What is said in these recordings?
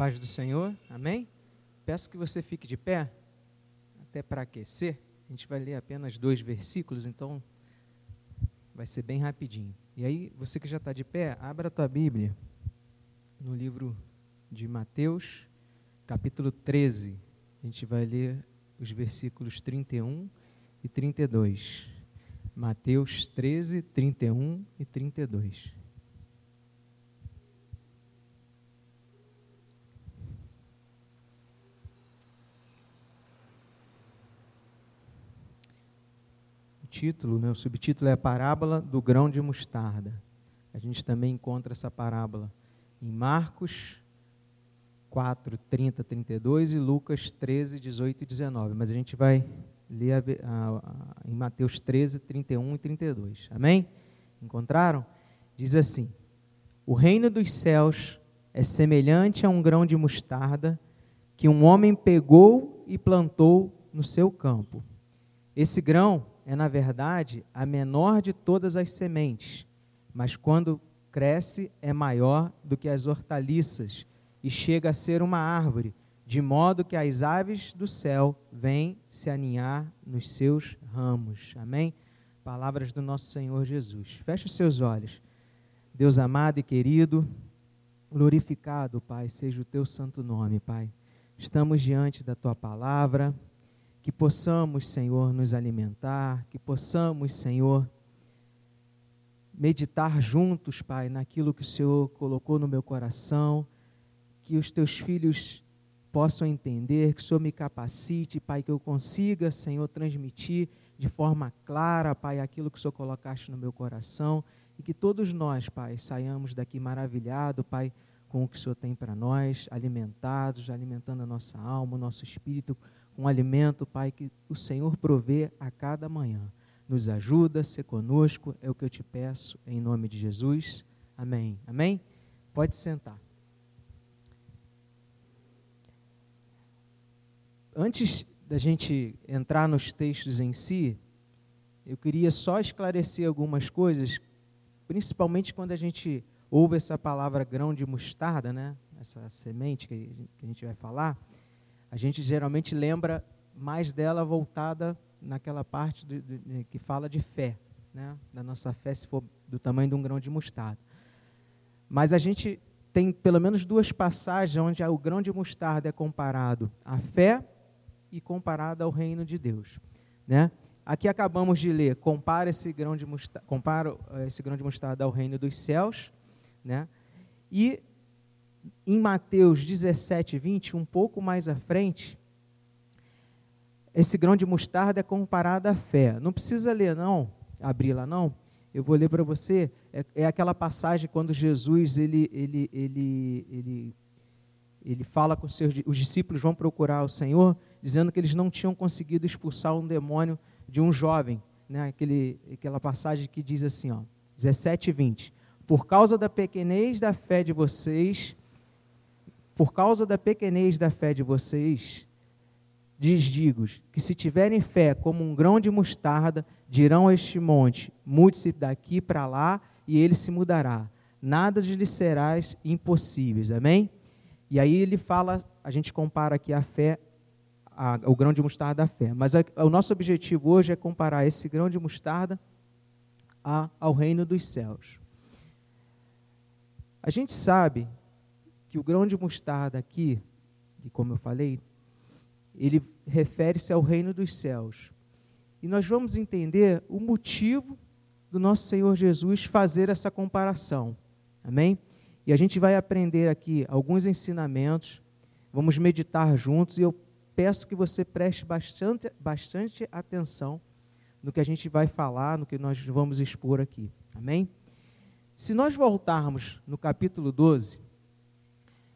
paz do Senhor, amém? Peço que você fique de pé, até para aquecer. A gente vai ler apenas dois versículos, então vai ser bem rapidinho. E aí, você que já está de pé, abra a tua Bíblia no livro de Mateus, capítulo 13. A gente vai ler os versículos 31 e 32. Mateus 13, 31 e 32. Título, né, o subtítulo é a parábola do grão de mostarda. A gente também encontra essa parábola em Marcos 4, 30, 32 e Lucas 13, 18 e 19. Mas a gente vai ler a, a, a, em Mateus 13, 31 e 32. Amém? Encontraram? Diz assim: O reino dos céus é semelhante a um grão de mostarda que um homem pegou e plantou no seu campo. Esse grão é, na verdade, a menor de todas as sementes, mas quando cresce é maior do que as hortaliças e chega a ser uma árvore, de modo que as aves do céu vêm se aninhar nos seus ramos. Amém? Palavras do nosso Senhor Jesus. Feche os seus olhos. Deus amado e querido, glorificado, Pai, seja o teu santo nome, Pai. Estamos diante da tua palavra que possamos, Senhor, nos alimentar, que possamos, Senhor, meditar juntos, Pai, naquilo que o Senhor colocou no meu coração, que os teus filhos possam entender, que o Senhor me capacite, Pai, que eu consiga, Senhor, transmitir de forma clara, Pai, aquilo que o Senhor colocaste no meu coração e que todos nós, Pai, saiamos daqui maravilhado, Pai, com o que o Senhor tem para nós, alimentados, alimentando a nossa alma, o nosso espírito, um alimento, Pai, que o Senhor provê a cada manhã. Nos ajuda, ser conosco, é o que eu te peço, em nome de Jesus. Amém. Amém? Pode sentar. Antes da gente entrar nos textos em si, eu queria só esclarecer algumas coisas, principalmente quando a gente ouve essa palavra grão de mostarda, né? essa semente que a gente vai falar a gente geralmente lembra mais dela voltada naquela parte de, de, que fala de fé, né? da nossa fé, se for do tamanho de um grão de mostarda. Mas a gente tem pelo menos duas passagens onde o grão de mostarda é comparado à fé e comparado ao reino de Deus. Né? Aqui acabamos de ler, compara esse grão de mostarda, compara eh, esse grão de mostarda ao reino dos céus, né? E em Mateus 17, 20, um pouco mais à frente, esse grão de mostarda é comparado à fé. Não precisa ler, não, abrir lá, não. Eu vou ler para você. É, é, aquela passagem quando Jesus ele, ele, ele, ele, ele fala com seus os discípulos vão procurar o Senhor, dizendo que eles não tinham conseguido expulsar um demônio de um jovem. Né? Aquele, aquela passagem que diz assim, ó, 17 e 20. Por causa da pequenez da fé de vocês, por causa da pequenez da fé de vocês, diz digo que se tiverem fé como um grão de mostarda, dirão a este monte: mude-se daqui para lá, e ele se mudará. Nada lhes serás impossíveis. Amém? E aí ele fala, a gente compara aqui a fé, a, o grão de mostarda à fé. Mas a, o nosso objetivo hoje é comparar esse grão de mostarda a, ao reino dos céus. A gente sabe que o grão de mostarda aqui, e como eu falei, ele refere-se ao reino dos céus. E nós vamos entender o motivo do nosso Senhor Jesus fazer essa comparação. Amém? E a gente vai aprender aqui alguns ensinamentos, vamos meditar juntos e eu peço que você preste bastante, bastante atenção no que a gente vai falar, no que nós vamos expor aqui. Amém? Se nós voltarmos no capítulo 12,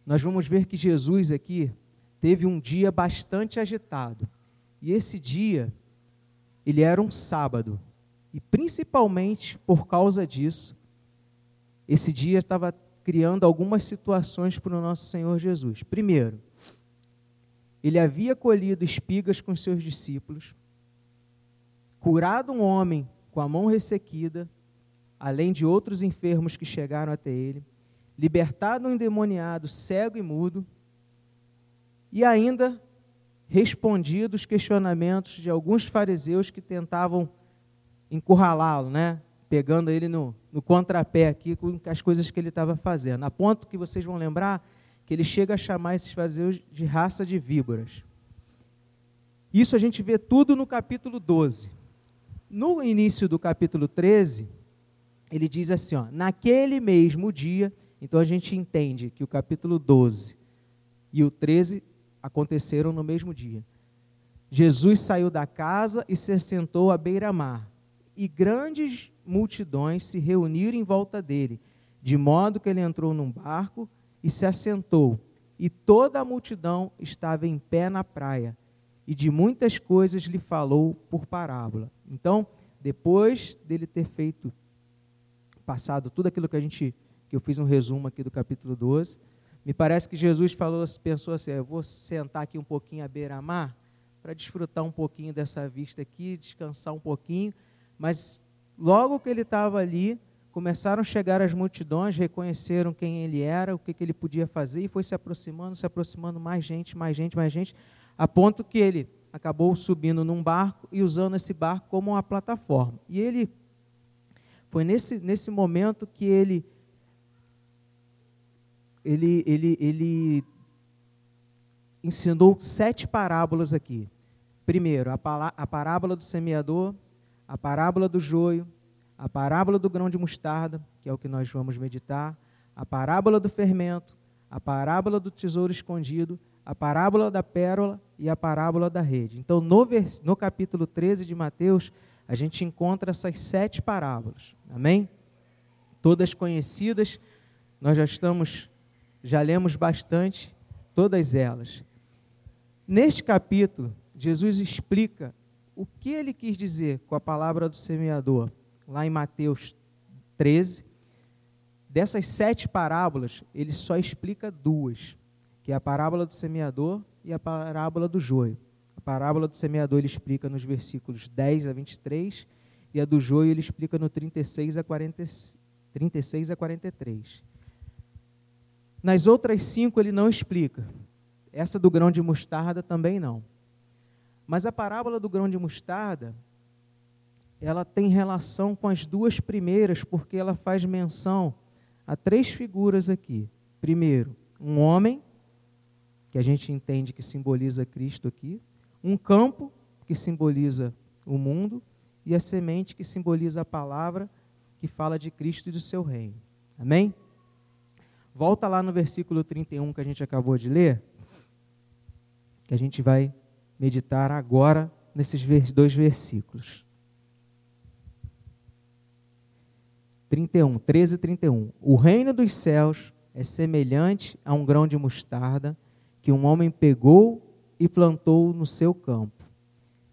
nós vamos ver que Jesus aqui teve um dia bastante agitado. E esse dia, ele era um sábado. E principalmente por causa disso, esse dia estava criando algumas situações para o nosso Senhor Jesus. Primeiro, ele havia colhido espigas com seus discípulos, curado um homem com a mão ressequida, além de outros enfermos que chegaram até ele libertado um endemoniado cego e mudo, e ainda respondido os questionamentos de alguns fariseus que tentavam encurralá-lo, né? pegando ele no, no contrapé aqui com as coisas que ele estava fazendo. A ponto que vocês vão lembrar que ele chega a chamar esses fariseus de raça de víboras. Isso a gente vê tudo no capítulo 12. No início do capítulo 13, ele diz assim: ó, naquele mesmo dia, então a gente entende que o capítulo 12 e o 13 aconteceram no mesmo dia. Jesus saiu da casa e se assentou à beira-mar, e grandes multidões se reuniram em volta dele, de modo que ele entrou num barco e se assentou, e toda a multidão estava em pé na praia, e de muitas coisas lhe falou por parábola. Então, depois dele ter feito, passado tudo aquilo que a gente, que eu fiz um resumo aqui do capítulo 12, me parece que Jesus falou, pensou assim: eu vou sentar aqui um pouquinho à beira-mar para desfrutar um pouquinho dessa vista aqui, descansar um pouquinho. Mas logo que ele estava ali, começaram a chegar as multidões, reconheceram quem ele era, o que, que ele podia fazer, e foi se aproximando, se aproximando mais gente, mais gente, mais gente, a ponto que ele acabou subindo num barco e usando esse barco como uma plataforma. E ele foi nesse, nesse momento que ele ele, ele, ele ensinou sete parábolas aqui. Primeiro, a, parábola do semeador, a parábola do joio, a parábola do grão de mostarda, que é o que nós vamos meditar, a parábola do fermento, a parábola do tesouro escondido, a parábola da pérola e a parábola da rede. Então, no, no capítulo 13 de Mateus, a gente encontra essas sete parábolas. Amém? Todas conhecidas, nós já estamos já lemos bastante todas elas. Neste capítulo, Jesus explica o que ele quis dizer com a palavra do semeador, lá em Mateus 13. Dessas sete parábolas, ele só explica duas, que é a parábola do semeador e a parábola do joio. A parábola do semeador ele explica nos versículos 10 a 23 e a do joio ele explica no 36 a, 40, 36 a 43. Nas outras cinco ele não explica. Essa do grão de mostarda também não. Mas a parábola do grão de mostarda, ela tem relação com as duas primeiras, porque ela faz menção a três figuras aqui. Primeiro, um homem, que a gente entende que simboliza Cristo aqui, um campo, que simboliza o mundo, e a semente, que simboliza a palavra, que fala de Cristo e do seu reino. Amém? Volta lá no versículo 31 que a gente acabou de ler, que a gente vai meditar agora nesses dois versículos. 31, 13 e 31. O reino dos céus é semelhante a um grão de mostarda que um homem pegou e plantou no seu campo.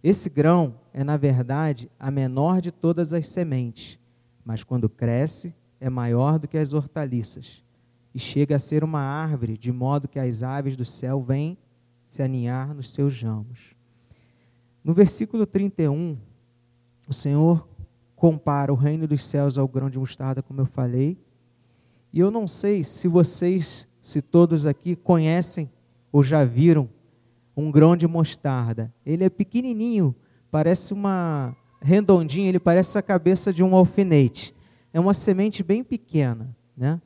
Esse grão é, na verdade, a menor de todas as sementes, mas quando cresce, é maior do que as hortaliças e chega a ser uma árvore, de modo que as aves do céu vêm se aninhar nos seus ramos. No versículo 31, o Senhor compara o reino dos céus ao grão de mostarda, como eu falei. E eu não sei se vocês, se todos aqui conhecem ou já viram um grão de mostarda. Ele é pequenininho, parece uma redondinha, ele parece a cabeça de um alfinete. É uma semente bem pequena, né?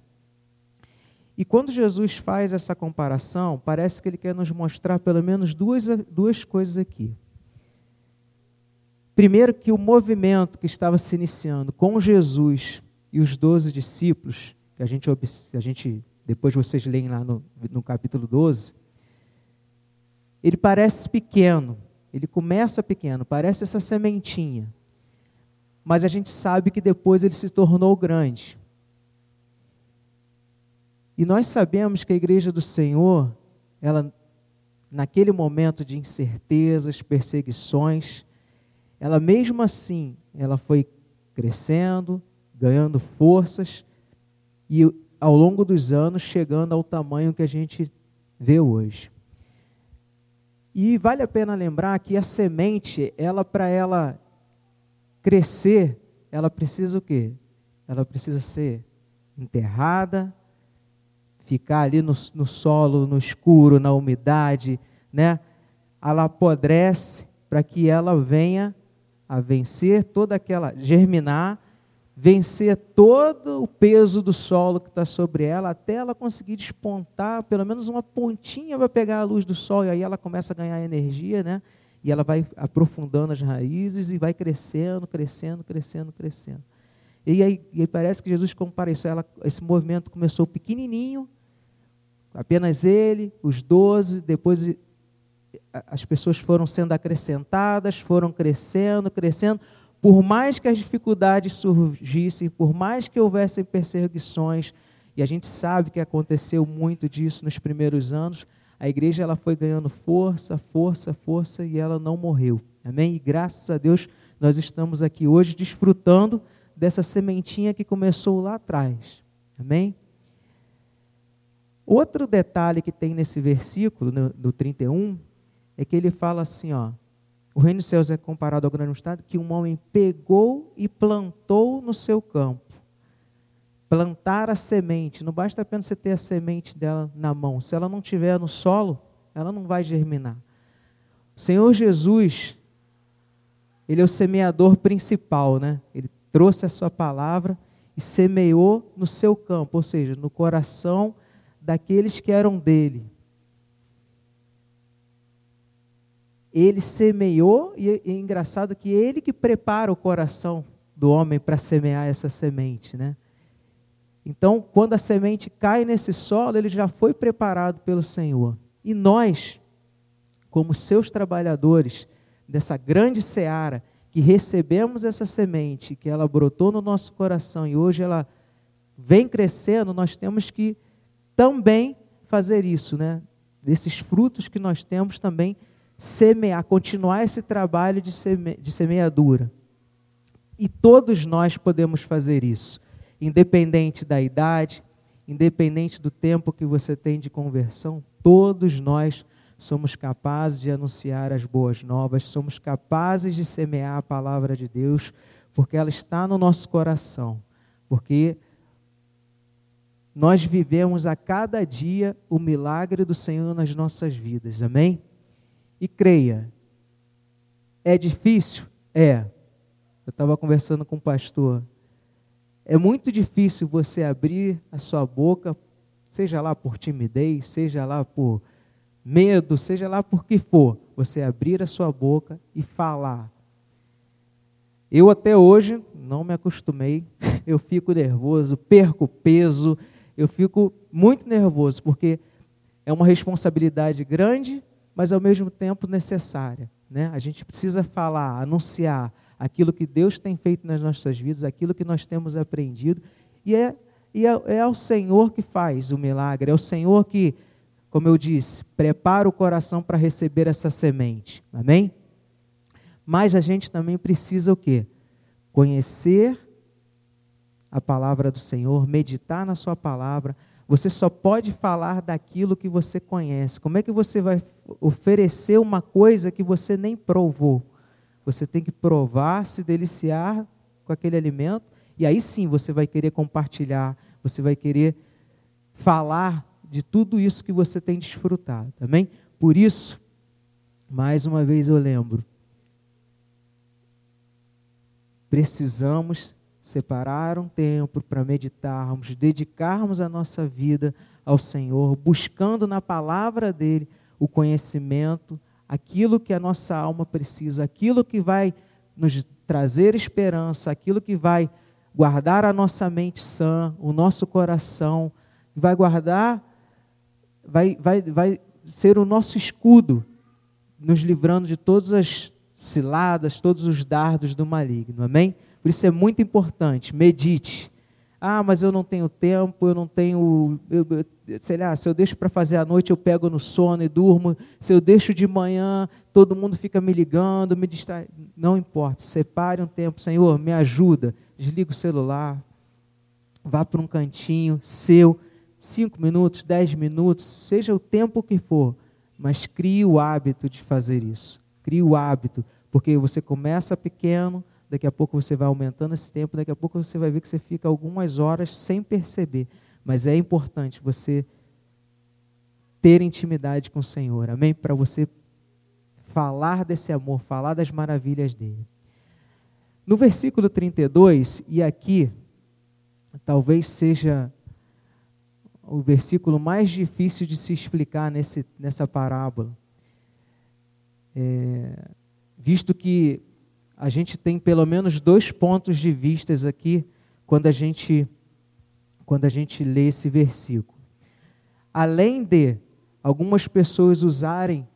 E quando Jesus faz essa comparação, parece que ele quer nos mostrar pelo menos duas, duas coisas aqui. Primeiro, que o movimento que estava se iniciando com Jesus e os doze discípulos, que a gente, a gente depois vocês leem lá no, no capítulo 12, ele parece pequeno, ele começa pequeno, parece essa sementinha, mas a gente sabe que depois ele se tornou grande. E nós sabemos que a igreja do Senhor, ela naquele momento de incertezas, perseguições, ela mesmo assim, ela foi crescendo, ganhando forças e ao longo dos anos chegando ao tamanho que a gente vê hoje. E vale a pena lembrar que a semente, ela para ela crescer, ela precisa o quê? Ela precisa ser enterrada, ficar ali no, no solo, no escuro, na umidade, né? Ela apodrece para que ela venha a vencer toda aquela, germinar, vencer todo o peso do solo que está sobre ela, até ela conseguir despontar, pelo menos uma pontinha vai pegar a luz do sol, e aí ela começa a ganhar energia, né? E ela vai aprofundando as raízes e vai crescendo, crescendo, crescendo, crescendo. E aí, e aí parece que Jesus compara isso. Ela, esse movimento começou pequenininho, apenas ele, os doze, depois as pessoas foram sendo acrescentadas, foram crescendo, crescendo. Por mais que as dificuldades surgissem, por mais que houvessem perseguições, e a gente sabe que aconteceu muito disso nos primeiros anos, a igreja ela foi ganhando força, força, força e ela não morreu. Amém? E graças a Deus nós estamos aqui hoje desfrutando dessa sementinha que começou lá atrás. Amém? Outro detalhe que tem nesse versículo, no, no 31, é que ele fala assim, ó, o reino dos céus é comparado ao grande estado que um homem pegou e plantou no seu campo. Plantar a semente, não basta apenas você ter a semente dela na mão. Se ela não tiver no solo, ela não vai germinar. O Senhor Jesus, ele é o semeador principal, né? Ele trouxe a sua palavra e semeou no seu campo, ou seja, no coração daqueles que eram dele. Ele semeou, e é engraçado que ele que prepara o coração do homem para semear essa semente, né? Então, quando a semente cai nesse solo, ele já foi preparado pelo Senhor. E nós, como seus trabalhadores dessa grande seara, que recebemos essa semente, que ela brotou no nosso coração e hoje ela vem crescendo, nós temos que também fazer isso, né? Desses frutos que nós temos também semear, continuar esse trabalho de, seme, de semeadura. E todos nós podemos fazer isso, independente da idade, independente do tempo que você tem de conversão, todos nós somos capazes de anunciar as boas novas, somos capazes de semear a palavra de Deus, porque ela está no nosso coração, porque nós vivemos a cada dia o milagre do Senhor nas nossas vidas, amém? E creia, é difícil? É. Eu estava conversando com o um pastor. É muito difícil você abrir a sua boca, seja lá por timidez, seja lá por medo, seja lá por que for, você abrir a sua boca e falar. Eu até hoje não me acostumei, eu fico nervoso, perco peso, eu fico muito nervoso, porque é uma responsabilidade grande, mas ao mesmo tempo necessária. Né? A gente precisa falar, anunciar aquilo que Deus tem feito nas nossas vidas, aquilo que nós temos aprendido, e é, e é, é ao Senhor que faz o milagre, é o Senhor que como eu disse, prepara o coração para receber essa semente. Amém? Mas a gente também precisa o quê? Conhecer a palavra do Senhor, meditar na sua palavra. Você só pode falar daquilo que você conhece. Como é que você vai oferecer uma coisa que você nem provou? Você tem que provar, se deliciar com aquele alimento, e aí sim você vai querer compartilhar, você vai querer falar de tudo isso que você tem desfrutado, amém? Por isso, mais uma vez eu lembro, precisamos separar um tempo para meditarmos, dedicarmos a nossa vida ao Senhor, buscando na palavra dele o conhecimento, aquilo que a nossa alma precisa, aquilo que vai nos trazer esperança, aquilo que vai guardar a nossa mente sã, o nosso coração, vai guardar vai, vai, vai ser o nosso escudo, nos livrando de todas as ciladas, todos os dardos do maligno. Amém? Por isso é muito importante, medite. Ah, mas eu não tenho tempo, eu não tenho. Eu, eu, sei lá, se eu deixo para fazer à noite, eu pego no sono e durmo. Se eu deixo de manhã, todo mundo fica me ligando, me distrai. Não importa, separe um tempo, Senhor, me ajuda. Desliga o celular, vá para um cantinho seu cinco minutos, dez minutos, seja o tempo que for, mas crie o hábito de fazer isso. Crie o hábito, porque você começa pequeno, daqui a pouco você vai aumentando esse tempo, daqui a pouco você vai ver que você fica algumas horas sem perceber. Mas é importante você ter intimidade com o Senhor. Amém? Para você falar desse amor, falar das maravilhas dele. No versículo 32, e aqui talvez seja o versículo mais difícil de se explicar nesse, nessa parábola, é, visto que a gente tem pelo menos dois pontos de vistas aqui quando a gente quando a gente lê esse versículo. Além de algumas pessoas usarem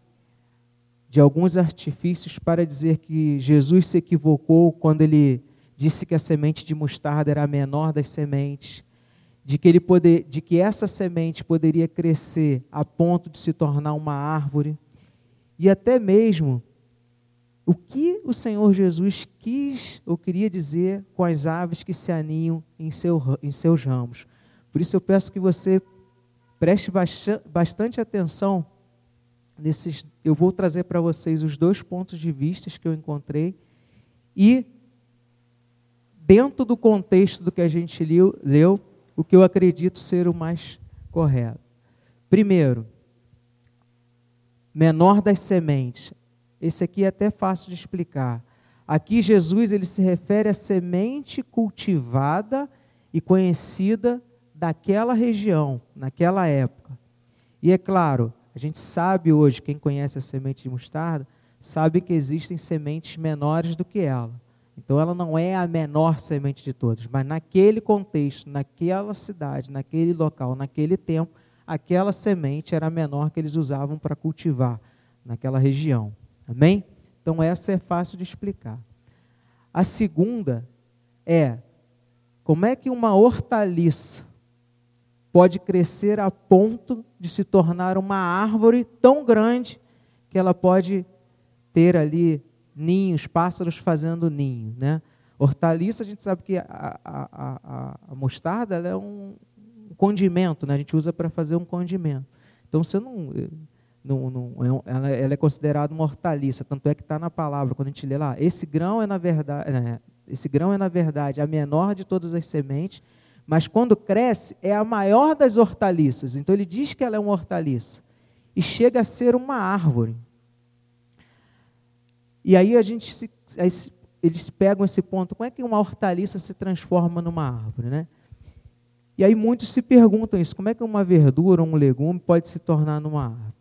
de alguns artifícios para dizer que Jesus se equivocou quando ele disse que a semente de mostarda era a menor das sementes, de que, ele poder, de que essa semente poderia crescer a ponto de se tornar uma árvore, e até mesmo o que o Senhor Jesus quis ou queria dizer com as aves que se aninham em, seu, em seus ramos. Por isso eu peço que você preste bastante atenção nesses. Eu vou trazer para vocês os dois pontos de vista que eu encontrei e dentro do contexto do que a gente leu, leu o que eu acredito ser o mais correto. Primeiro, menor das sementes. Esse aqui é até fácil de explicar. Aqui Jesus ele se refere à semente cultivada e conhecida daquela região, naquela época. E é claro, a gente sabe hoje, quem conhece a semente de mostarda, sabe que existem sementes menores do que ela. Então ela não é a menor semente de todas, mas naquele contexto, naquela cidade, naquele local, naquele tempo, aquela semente era a menor que eles usavam para cultivar naquela região. Amém? Então essa é fácil de explicar. A segunda é como é que uma hortaliça pode crescer a ponto de se tornar uma árvore tão grande que ela pode ter ali ninhos, pássaros fazendo ninho, né? Hortaliça, a gente sabe que a, a, a, a mostarda é um condimento, né? A gente usa para fazer um condimento. Então você não é ela, ela, é considerada uma hortaliça, tanto é que está na palavra, quando a gente lê lá, esse grão é na verdade, é, esse grão é na verdade a menor de todas as sementes, mas quando cresce é a maior das hortaliças. Então ele diz que ela é uma hortaliça e chega a ser uma árvore. E aí a gente se, aí eles pegam esse ponto, como é que uma hortaliça se transforma numa árvore, né? E aí muitos se perguntam isso, como é que uma verdura, um legume pode se tornar numa árvore?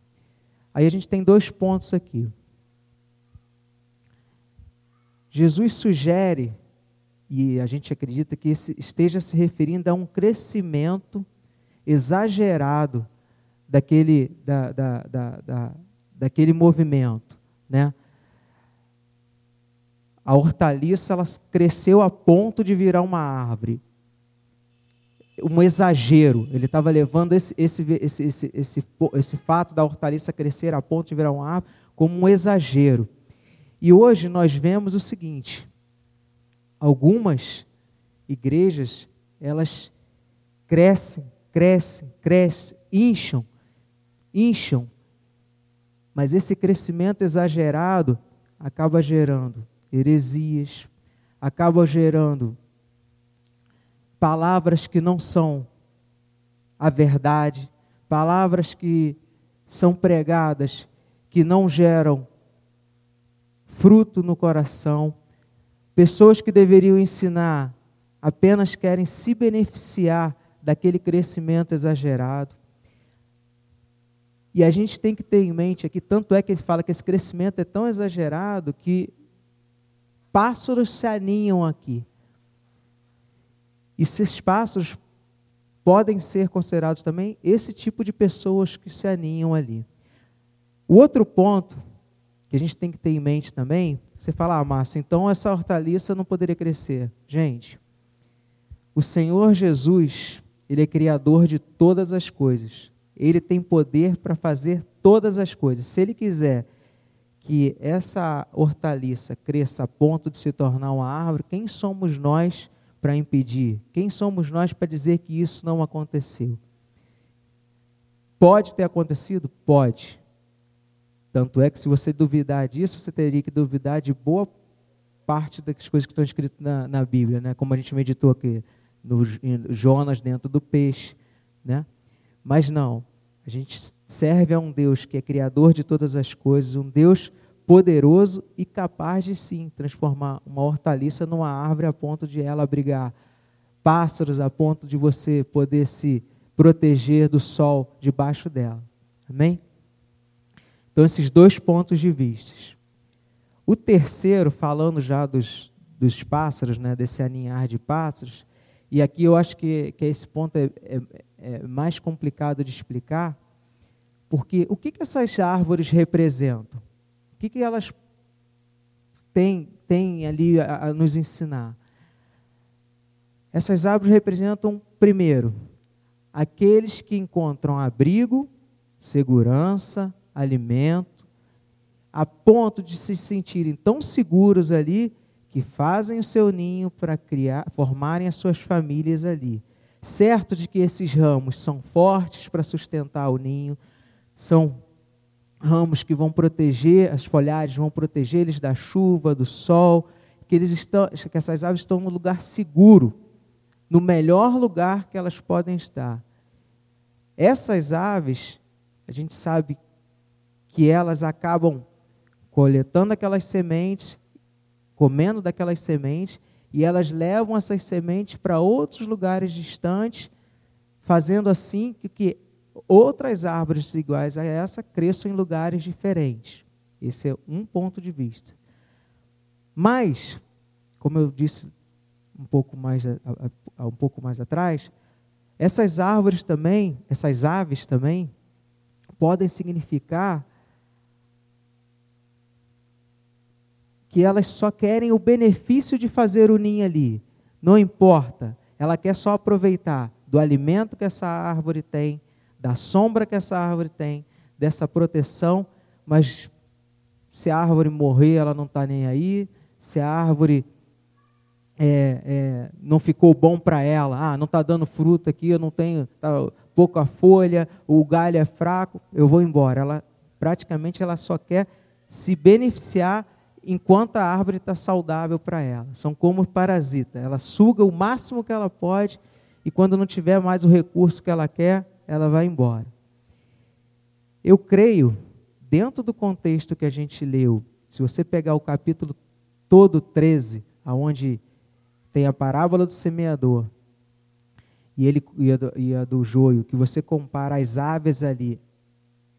Aí a gente tem dois pontos aqui. Jesus sugere, e a gente acredita que esteja se referindo a um crescimento exagerado daquele, da, da, da, da daquele movimento. Né? A hortaliça ela cresceu a ponto de virar uma árvore um exagero. Ele estava levando esse, esse, esse, esse, esse, esse fato da hortaliça crescer a ponto de virar um árvore como um exagero. E hoje nós vemos o seguinte: algumas igrejas, elas crescem, crescem, crescem, incham, incham, mas esse crescimento exagerado acaba gerando heresias, acaba gerando palavras que não são a verdade, palavras que são pregadas que não geram fruto no coração, pessoas que deveriam ensinar apenas querem se beneficiar daquele crescimento exagerado. E a gente tem que ter em mente aqui, tanto é que ele fala que esse crescimento é tão exagerado que pássaros se aninham aqui. E esses pássaros podem ser considerados também esse tipo de pessoas que se aninham ali. O outro ponto que a gente tem que ter em mente também, você fala, ah, Márcia, então essa hortaliça não poderia crescer. Gente, o Senhor Jesus, Ele é criador de todas as coisas. Ele tem poder para fazer todas as coisas. Se Ele quiser que essa hortaliça cresça a ponto de se tornar uma árvore, quem somos nós para impedir? Quem somos nós para dizer que isso não aconteceu? Pode ter acontecido? Pode. Tanto é que se você duvidar disso, você teria que duvidar de boa parte das coisas que estão escritas na, na Bíblia, né? como a gente meditou aqui, no Jonas dentro do peixe. Né? Mas não, A gente serve a um Deus que é criador de todas as coisas, um Deus poderoso e capaz de sim transformar uma hortaliça numa árvore a ponto de ela abrigar pássaros, a ponto de você poder se proteger do sol debaixo dela. Amém? Então, esses dois pontos de vista. O terceiro, falando já dos, dos pássaros, né, desse aninhar de pássaros, e aqui eu acho que, que esse ponto é, é, é mais complicado de explicar, porque o que, que essas árvores representam? O que, que elas têm, têm ali a, a nos ensinar? Essas árvores representam, primeiro, aqueles que encontram abrigo, segurança, alimento, a ponto de se sentirem tão seguros ali que fazem o seu ninho para criar, formarem as suas famílias ali. Certo de que esses ramos são fortes para sustentar o ninho, são ramos que vão proteger, as folhagens vão proteger eles da chuva, do sol, que eles estão, que essas aves estão no lugar seguro, no melhor lugar que elas podem estar. Essas aves, a gente sabe que elas acabam coletando aquelas sementes, comendo daquelas sementes, e elas levam essas sementes para outros lugares distantes, fazendo assim que, que outras árvores iguais a essa cresçam em lugares diferentes. Esse é um ponto de vista. Mas, como eu disse um pouco mais, um pouco mais atrás, essas árvores também, essas aves também, podem significar que elas só querem o benefício de fazer o ninho ali. Não importa, ela quer só aproveitar do alimento que essa árvore tem, da sombra que essa árvore tem, dessa proteção, mas se a árvore morrer, ela não está nem aí, se a árvore é, é, não ficou bom para ela, ah, não está dando fruta aqui, eu não tenho, tá pouca folha, o galho é fraco, eu vou embora. Ela praticamente ela só quer se beneficiar enquanto a árvore está saudável para ela. São como parasita. Ela suga o máximo que ela pode e quando não tiver mais o recurso que ela quer, ela vai embora. Eu creio, dentro do contexto que a gente leu, se você pegar o capítulo todo 13, aonde tem a parábola do semeador e, ele, e, a, do, e a do joio, que você compara as aves ali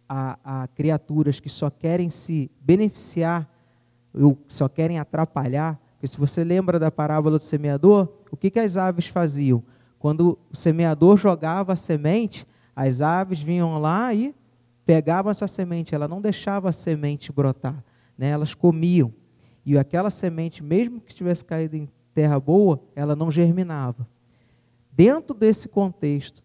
a, a criaturas que só querem se beneficiar ou só querem atrapalhar, porque se você lembra da parábola do semeador, o que, que as aves faziam? Quando o semeador jogava a semente, as aves vinham lá e pegavam essa semente, ela não deixava a semente brotar, né? elas comiam. E aquela semente, mesmo que tivesse caído em terra boa, ela não germinava. Dentro desse contexto,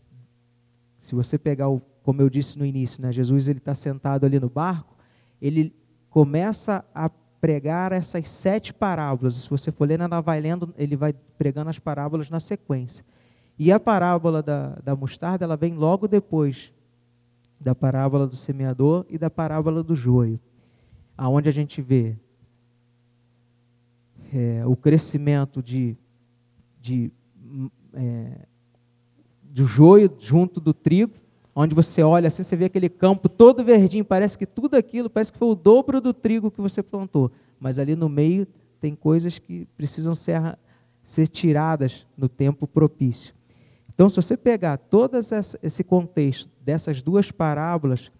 se você pegar, o, como eu disse no início, né, Jesus ele está sentado ali no barco, ele começa a pregar essas sete parábolas. Se você for ler, ela vai lendo, ele vai pregando as parábolas na sequência. E a parábola da, da mostarda, ela vem logo depois da parábola do semeador e da parábola do joio, aonde a gente vê é, o crescimento de, de é, do joio junto do trigo, onde você olha assim, você vê aquele campo todo verdinho, parece que tudo aquilo, parece que foi o dobro do trigo que você plantou, mas ali no meio tem coisas que precisam ser, ser tiradas no tempo propício. Então, se você pegar todo esse contexto dessas duas parábolas,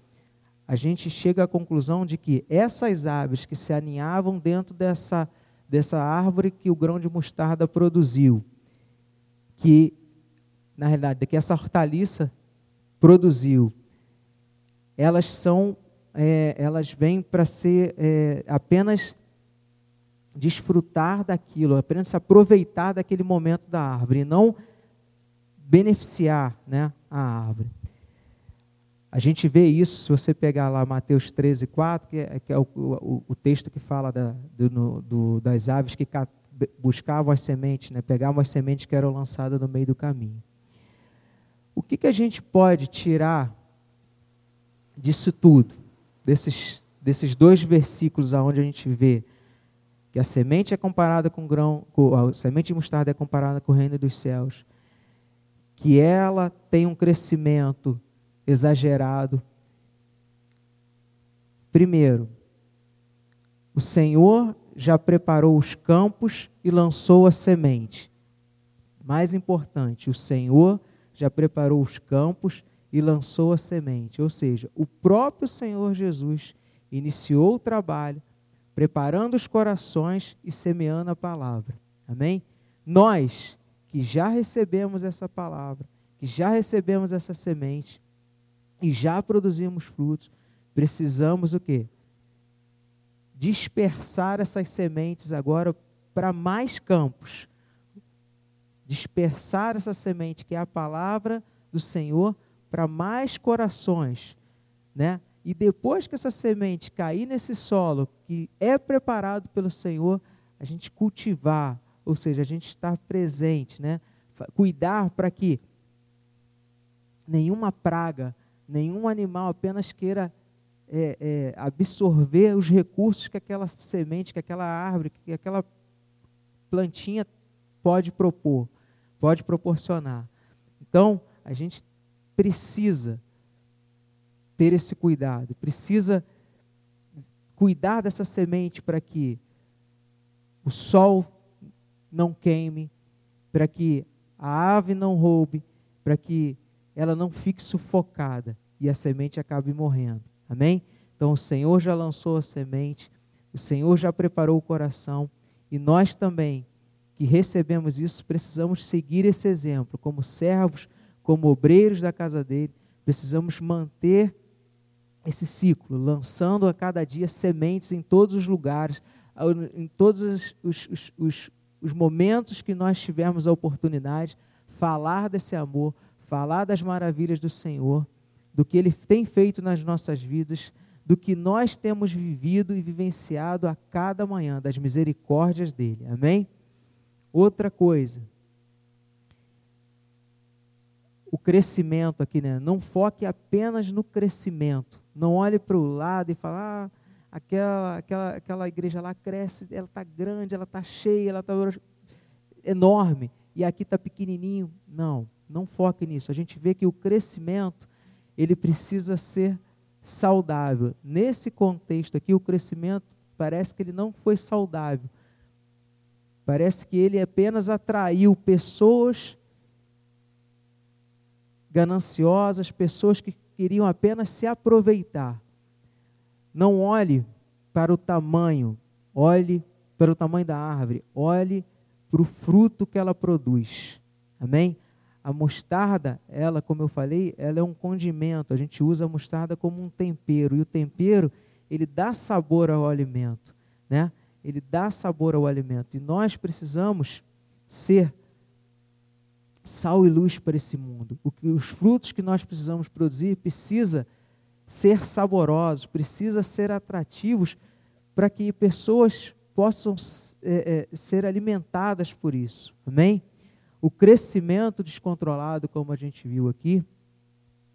a gente chega à conclusão de que essas aves que se aninhavam dentro dessa, dessa árvore que o grão de mostarda produziu, que, na realidade, que essa hortaliça produziu, elas são, é, elas vêm para ser é, apenas desfrutar daquilo, apenas se aproveitar daquele momento da árvore, não beneficiar né, a árvore. A gente vê isso, se você pegar lá Mateus 13, 4, que é, que é o, o, o, texto que fala da, do, do, das aves que buscavam as sementes, né, pegavam as sementes que eram lançadas no meio do caminho. O que, que a gente pode tirar disso tudo, desses, desses dois versículos onde a gente vê que a semente é comparada com grão, a semente de mostarda é comparada com o reino dos céus, que ela tem um crescimento exagerado. Primeiro, o Senhor já preparou os campos e lançou a semente. Mais importante, o Senhor já preparou os campos e lançou a semente. Ou seja, o próprio Senhor Jesus iniciou o trabalho, preparando os corações e semeando a palavra. Amém? Nós que já recebemos essa palavra, que já recebemos essa semente e já produzimos frutos, precisamos o quê? Dispersar essas sementes agora para mais campos. Dispersar essa semente que é a palavra do Senhor para mais corações, né? E depois que essa semente cair nesse solo que é preparado pelo Senhor, a gente cultivar, ou seja, a gente estar presente, né? Cuidar para que nenhuma praga, nenhum animal apenas queira é, é, absorver os recursos que aquela semente, que aquela árvore, que aquela plantinha pode propor, pode proporcionar. Então, a gente precisa ter esse cuidado, precisa cuidar dessa semente para que o sol não queime, para que a ave não roube, para que ela não fique sufocada e a semente acabe morrendo. Amém? Então o Senhor já lançou a semente, o Senhor já preparou o coração e nós também que recebemos isso precisamos seguir esse exemplo como servos, como obreiros da casa dele, precisamos manter esse ciclo, lançando a cada dia sementes em todos os lugares, em todos os, os, os, os momentos que nós tivermos a oportunidade, falar desse amor, falar das maravilhas do Senhor, do que Ele tem feito nas nossas vidas, do que nós temos vivido e vivenciado a cada manhã, das misericórdias dEle. Amém? Outra coisa, o crescimento aqui, né? Não foque apenas no crescimento. Não olhe para o lado e fale, ah, aquela, aquela, aquela igreja lá cresce, ela está grande, ela está cheia, ela está enorme, e aqui está pequenininho. Não, não foque nisso. A gente vê que o crescimento, ele precisa ser saudável. Nesse contexto aqui, o crescimento parece que ele não foi saudável. Parece que ele apenas atraiu pessoas gananciosas, pessoas que queriam apenas se aproveitar. Não olhe para o tamanho, olhe para o tamanho da árvore, olhe para o fruto que ela produz. Amém? A mostarda, ela, como eu falei, ela é um condimento. A gente usa a mostarda como um tempero. E o tempero, ele dá sabor ao alimento, né? Ele dá sabor ao alimento. E nós precisamos ser sal e luz para esse mundo. O que, os frutos que nós precisamos produzir precisa ser saborosos, precisa ser atrativos para que pessoas possam é, é, ser alimentadas por isso. Amém? O crescimento descontrolado, como a gente viu aqui,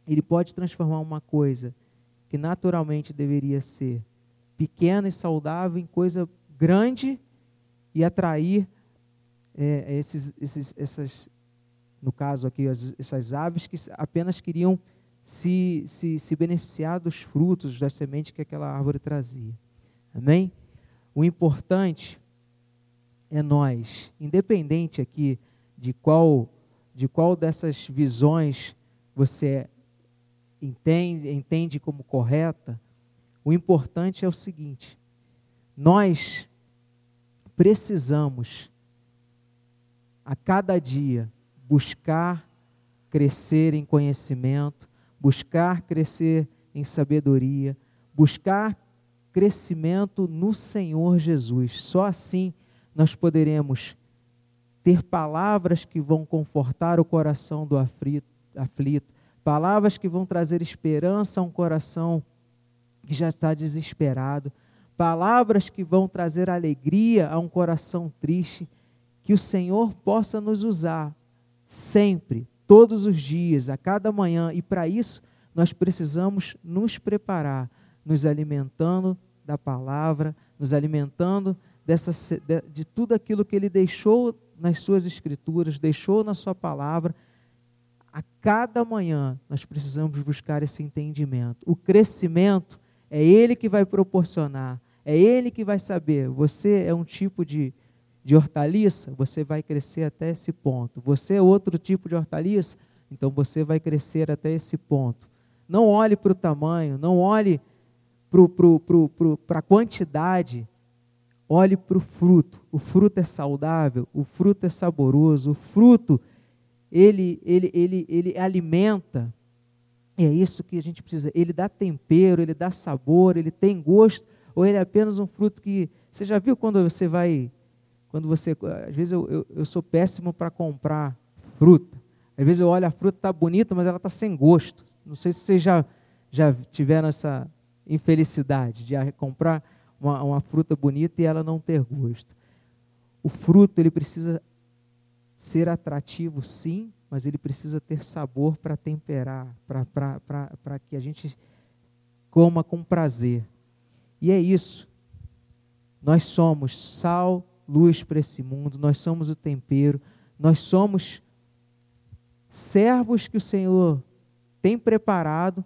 ele pode transformar uma coisa que naturalmente deveria ser pequena e saudável em coisa grande e atrair é, esses, esses, essas, no caso aqui, as, essas aves que apenas queriam se, se, se beneficiar dos frutos, das sementes que aquela árvore trazia. Amém? O importante é nós, independente aqui de qual, de qual dessas visões você entende, entende como correta, o importante é o seguinte: nós precisamos a cada dia buscar crescer em conhecimento, buscar crescer em sabedoria, buscar crescimento no Senhor Jesus. Só assim nós poderemos ter palavras que vão confortar o coração do aflito, aflito, palavras que vão trazer esperança a um coração que já está desesperado, palavras que vão trazer alegria a um coração triste, que o Senhor possa nos usar sempre, todos os dias, a cada manhã, e para isso nós precisamos nos preparar, nos alimentando da palavra, nos alimentando dessa, de, de tudo aquilo que Ele deixou nas Suas Escrituras, deixou na Sua palavra, a cada manhã nós precisamos buscar esse entendimento. O crescimento é Ele que vai proporcionar, é Ele que vai saber. Você é um tipo de, de hortaliça, você vai crescer até esse ponto. Você é outro tipo de hortaliça, então você vai crescer até esse ponto. Não olhe para o tamanho, não olhe para a quantidade, olhe para o fruto. O fruto é saudável, o fruto é saboroso, o fruto ele, ele, ele, ele alimenta. E é isso que a gente precisa. Ele dá tempero, ele dá sabor, ele tem gosto, ou ele é apenas um fruto que. Você já viu quando você vai. Quando você. Às vezes eu, eu, eu sou péssimo para comprar fruta. Às vezes eu olho a fruta, está bonita, mas ela está sem gosto. Não sei se vocês já, já tiveram essa infelicidade de comprar uma, uma fruta bonita e ela não ter gosto. O fruto ele precisa ser atrativo, sim, mas ele precisa ter sabor para temperar, para que a gente coma com prazer. E é isso. Nós somos sal, luz para esse mundo, nós somos o tempero, nós somos servos que o Senhor tem preparado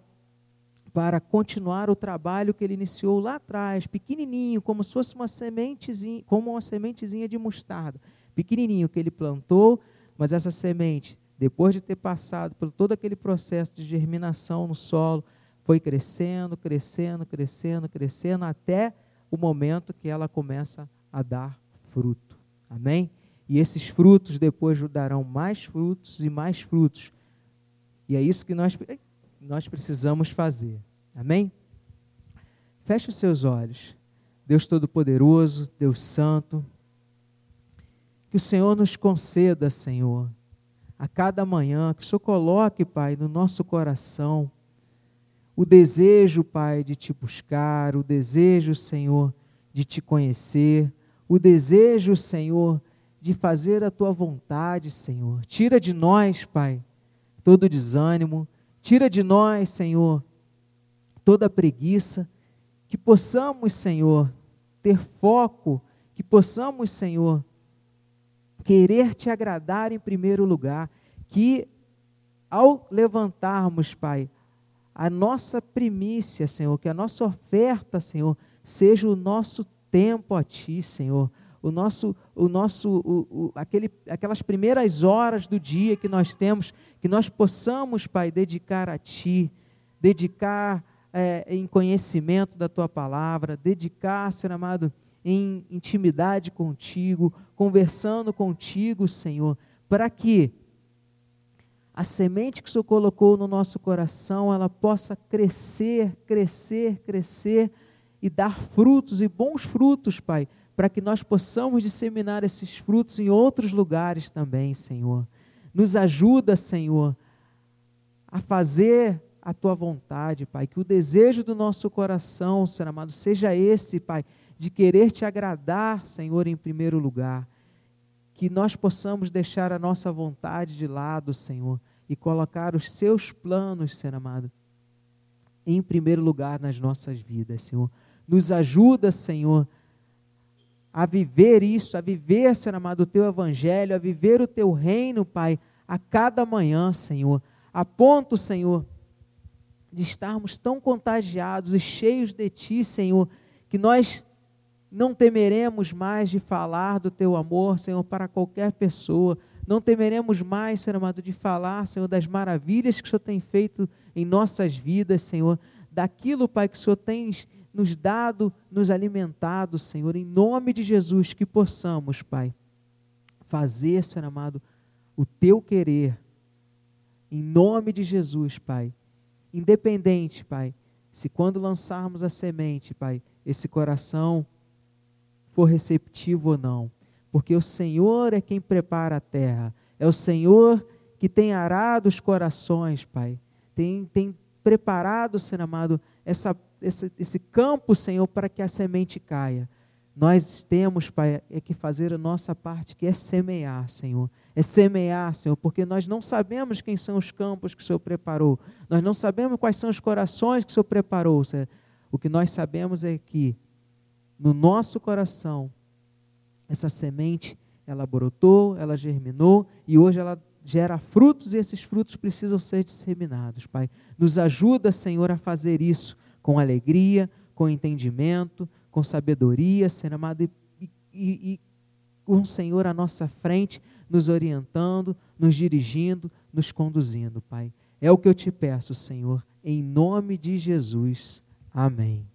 para continuar o trabalho que ele iniciou lá atrás, pequenininho, como se fosse uma sementezinha, como uma sementezinha de mostarda. Pequenininho que ele plantou, mas essa semente, depois de ter passado por todo aquele processo de germinação no solo, foi crescendo, crescendo, crescendo, crescendo, até o momento que ela começa a dar fruto. Amém? E esses frutos depois darão mais frutos e mais frutos. E é isso que nós, nós precisamos fazer. Amém? Feche os seus olhos. Deus Todo-Poderoso, Deus Santo, que o Senhor nos conceda, Senhor, a cada manhã, que o Senhor coloque, Pai, no nosso coração o desejo, Pai, de te buscar, o desejo, Senhor, de te conhecer, o desejo, Senhor, de fazer a tua vontade, Senhor. Tira de nós, Pai, todo desânimo, tira de nós, Senhor, toda preguiça, que possamos, Senhor, ter foco, que possamos, Senhor, querer te agradar em primeiro lugar, que ao levantarmos, Pai, a nossa primícia, Senhor, que a nossa oferta, Senhor, seja o nosso tempo a Ti, Senhor, o nosso, o nosso, o, o, aquele, aquelas primeiras horas do dia que nós temos, que nós possamos, Pai, dedicar a Ti, dedicar é, em conhecimento da Tua palavra, dedicar, Senhor amado, em intimidade contigo, conversando contigo, Senhor, para que a semente que o Senhor colocou no nosso coração, ela possa crescer, crescer, crescer e dar frutos e bons frutos, Pai, para que nós possamos disseminar esses frutos em outros lugares também, Senhor. Nos ajuda, Senhor, a fazer a tua vontade, Pai, que o desejo do nosso coração, Senhor amado, seja esse, Pai, de querer te agradar, Senhor, em primeiro lugar. Que nós possamos deixar a nossa vontade de lado, Senhor, e colocar os seus planos, Senhor amado, em primeiro lugar nas nossas vidas, Senhor. Nos ajuda, Senhor, a viver isso, a viver, Senhor amado, o teu evangelho, a viver o teu reino, Pai, a cada manhã, Senhor. A ponto, Senhor, de estarmos tão contagiados e cheios de Ti, Senhor, que nós não temeremos mais de falar do teu amor, Senhor, para qualquer pessoa. Não temeremos mais, Senhor amado, de falar, Senhor, das maravilhas que o Senhor tem feito em nossas vidas, Senhor. Daquilo, Pai, que o Senhor tem nos dado, nos alimentado, Senhor. Em nome de Jesus, que possamos, Pai, fazer, Senhor amado, o teu querer. Em nome de Jesus, Pai. Independente, Pai, se quando lançarmos a semente, Pai, esse coração for receptivo ou não, porque o Senhor é quem prepara a terra, é o Senhor que tem arado os corações, Pai, tem, tem preparado, Senhor amado, essa, esse, esse campo, Senhor, para que a semente caia. Nós temos, Pai, é que fazer a nossa parte, que é semear, Senhor. É semear, Senhor, porque nós não sabemos quem são os campos que o Senhor preparou. Nós não sabemos quais são os corações que o Senhor preparou. Senhor. O que nós sabemos é que no nosso coração, essa semente, ela brotou, ela germinou e hoje ela gera frutos e esses frutos precisam ser disseminados, Pai. Nos ajuda, Senhor, a fazer isso com alegria, com entendimento, com sabedoria, Senhor amado, e, e, e com o Senhor à nossa frente, nos orientando, nos dirigindo, nos conduzindo, Pai. É o que eu te peço, Senhor, em nome de Jesus. Amém.